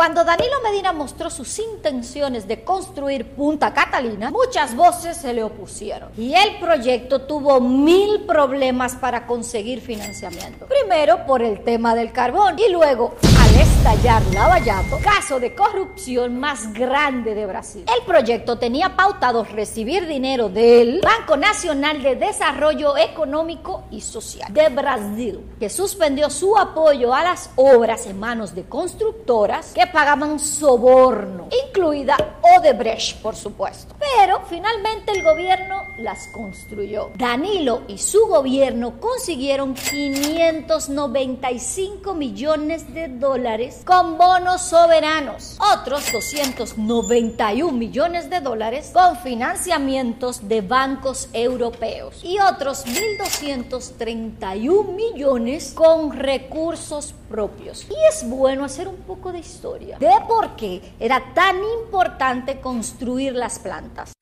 Cuando Danilo Medina mostró sus intenciones de construir Punta Catalina, muchas voces se le opusieron y el proyecto tuvo mil problemas para conseguir financiamiento. Primero por el tema del carbón y luego estallar Lavallato, caso de corrupción más grande de Brasil. El proyecto tenía pautado recibir dinero del Banco Nacional de Desarrollo Económico y Social de Brasil, que suspendió su apoyo a las obras en manos de constructoras que pagaban soborno, incluida Odebrecht, por supuesto. Pero finalmente el gobierno las construyó. Danilo y su gobierno consiguieron 595 millones de dólares con bonos soberanos, otros 291 millones de dólares con financiamientos de bancos europeos y otros 1.231 millones con recursos propios. Y es bueno hacer un poco de historia de por qué era tan importante construir las plantas.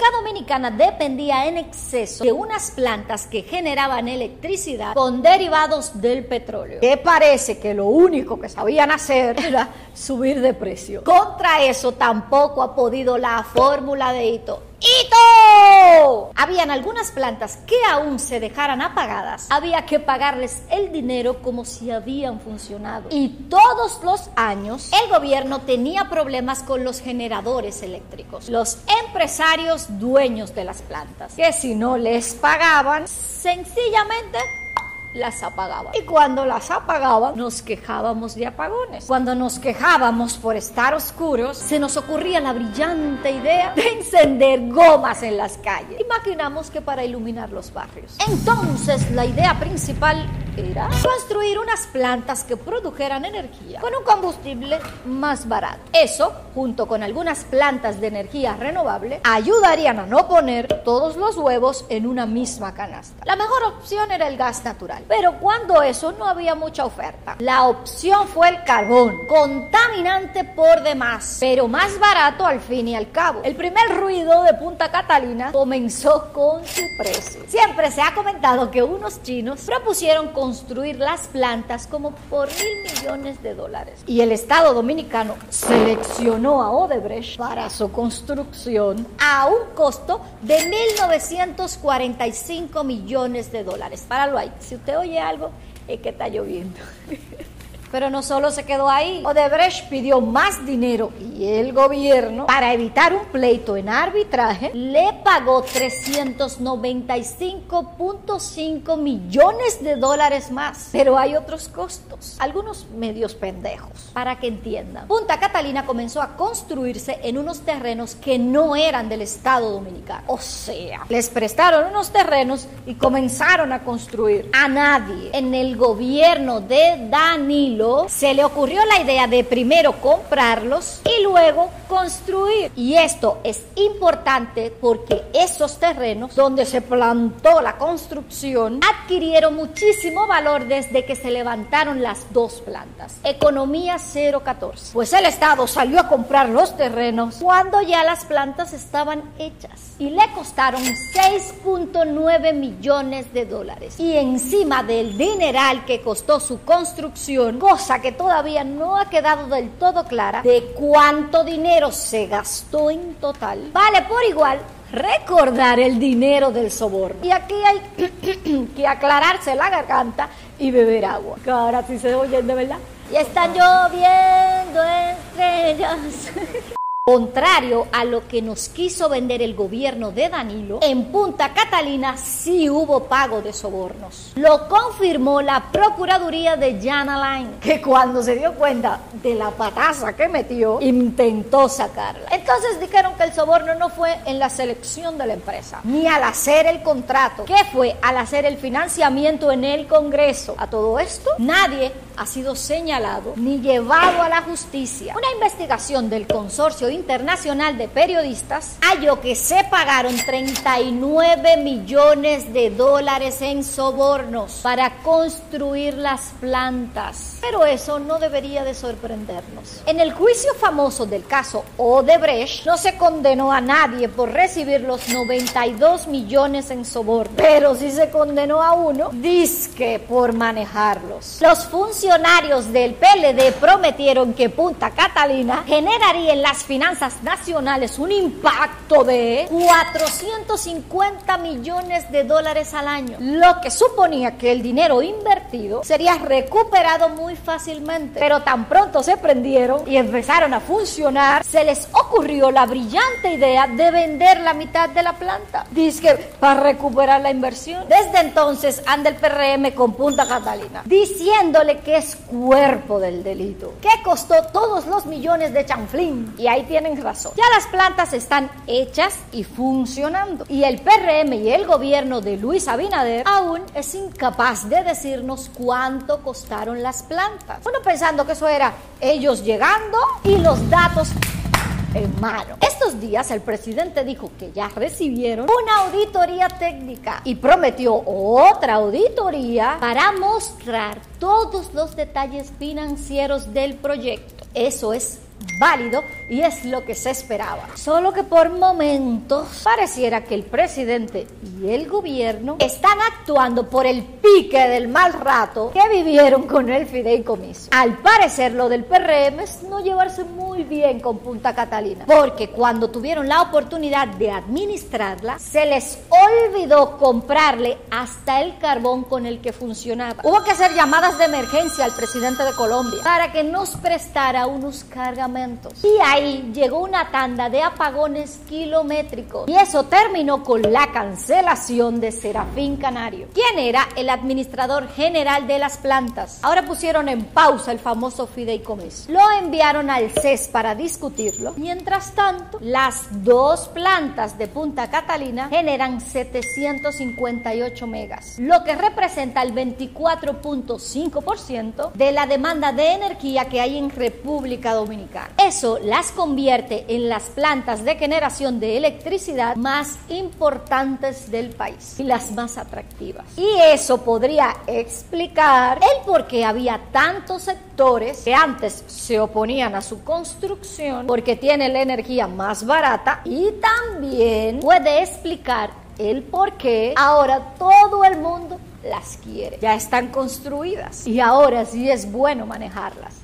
República Dominicana dependía en exceso de unas plantas que generaban electricidad con derivados del petróleo, que parece que lo único que sabían hacer era subir de precio. Contra eso tampoco ha podido la fórmula de Ito ¡Hito! Habían algunas plantas que aún se dejaran apagadas. Había que pagarles el dinero como si habían funcionado. Y todos los años el gobierno tenía problemas con los generadores eléctricos. Los empresarios dueños de las plantas. Que si no les pagaban, sencillamente las apagaban. Y cuando las apagaban, nos quejábamos de apagones. Cuando nos quejábamos por estar oscuros, se nos ocurría la brillante idea de encender gomas en las calles. Imaginamos que para iluminar los barrios. Entonces, la idea principal era construir unas plantas que produjeran energía con un combustible más barato. Eso, junto con algunas plantas de energía renovable, ayudarían a no poner todos los huevos en una misma canasta. La mejor opción era el gas natural, pero cuando eso no había mucha oferta. La opción fue el carbón, contaminante por demás, pero más barato al fin y al cabo. El primer ruido de Punta Catalina comenzó con su precio. Siempre se ha comentado que unos chinos propusieron construir las plantas como por mil millones de dólares. Y el Estado dominicano seleccionó a Odebrecht para su construcción a un costo de 1.945 millones de dólares. Páralo ahí. Si usted oye algo, es que está lloviendo. Pero no solo se quedó ahí. Odebrecht pidió más dinero y el gobierno, para evitar un pleito en arbitraje, le pagó 395.5 millones de dólares más. Pero hay otros costos, algunos medios pendejos, para que entiendan. Punta Catalina comenzó a construirse en unos terrenos que no eran del Estado Dominicano. O sea, les prestaron unos terrenos y comenzaron a construir. A nadie en el gobierno de Danilo se le ocurrió la idea de primero comprarlos y luego construir. Y esto es importante porque esos terrenos donde se plantó la construcción adquirieron muchísimo valor desde que se levantaron las dos plantas. Economía 014. Pues el Estado salió a comprar los terrenos cuando ya las plantas estaban hechas y le costaron 6.9 millones de dólares. Y encima del dineral que costó su construcción, cosa que todavía no ha quedado del todo clara de cuánto dinero se gastó en total, vale por igual recordar el dinero del soborno. Y aquí hay que aclararse la garganta y beber agua. Que ahora sí se oyen de verdad. Y están lloviendo estrellas. Contrario a lo que nos quiso vender el gobierno de Danilo, en Punta Catalina sí hubo pago de sobornos. Lo confirmó la Procuraduría de Jan Alain, que cuando se dio cuenta de la pataza que metió, intentó sacarla. Entonces dijeron que el soborno no fue en la selección de la empresa, ni al hacer el contrato, que fue al hacer el financiamiento en el Congreso. A todo esto, nadie ha sido señalado ni llevado a la justicia. Una investigación del consorcio Internacional de Periodistas halló que se pagaron 39 millones de dólares en sobornos para construir las plantas. Pero eso no debería de sorprendernos. En el juicio famoso del caso Odebrecht, no se condenó a nadie por recibir los 92 millones en soborno, pero sí se condenó a uno, disque por manejarlos. Los funcionarios del PLD prometieron que Punta Catalina generaría en las finanzas nacionales un impacto de 450 millones de dólares al año, lo que suponía que el dinero invertido sería recuperado muy fácilmente. Pero tan pronto se prendieron y empezaron a funcionar, se les ocurrió la brillante idea de vender la mitad de la planta. Dice que para recuperar la inversión. Desde entonces anda el PRM con Punta Catalina, diciéndole que es cuerpo del delito, que costó todos los millones de chanflín. Y ahí tienen razón. Ya las plantas están hechas y funcionando. Y el PRM y el gobierno de Luis Abinader aún es incapaz de decirnos cuánto costaron las plantas. Bueno, pensando que eso era ellos llegando y los datos en mano. Estos días el presidente dijo que ya recibieron una auditoría técnica y prometió otra auditoría para mostrar todos los detalles financieros del proyecto. Eso es válido y es lo que se esperaba. Solo que por momentos pareciera que el presidente y el gobierno están actuando por el pique del mal rato que vivieron con el fideicomiso. Al parecer lo del PRM es no llevarse muy bien con Punta Catalina, porque cuando tuvieron la oportunidad de administrarla, se les olvidó comprarle hasta el carbón con el que funcionaba. Hubo que hacer llamadas de emergencia al presidente de Colombia para que nos prestara unos cargamentos. Y ahí llegó una tanda de apagones kilométricos. Y eso terminó con la cancelación de Serafín Canario, quien era el administrador general de las plantas. Ahora pusieron en pausa el famoso fideicomiso. Lo enviaron al CES para discutirlo. Mientras tanto, las dos plantas de Punta Catalina generan 758 megas, lo que representa el 24.5% de la demanda de energía que hay en República Dominicana. Eso las convierte en las plantas de generación de electricidad más importantes del país y las más atractivas. Y eso podría explicar el por qué había tantos sectores que antes se oponían a su construcción porque tiene la energía más barata y también puede explicar el por qué ahora todo el mundo las quiere. Ya están construidas y ahora sí es bueno manejarlas.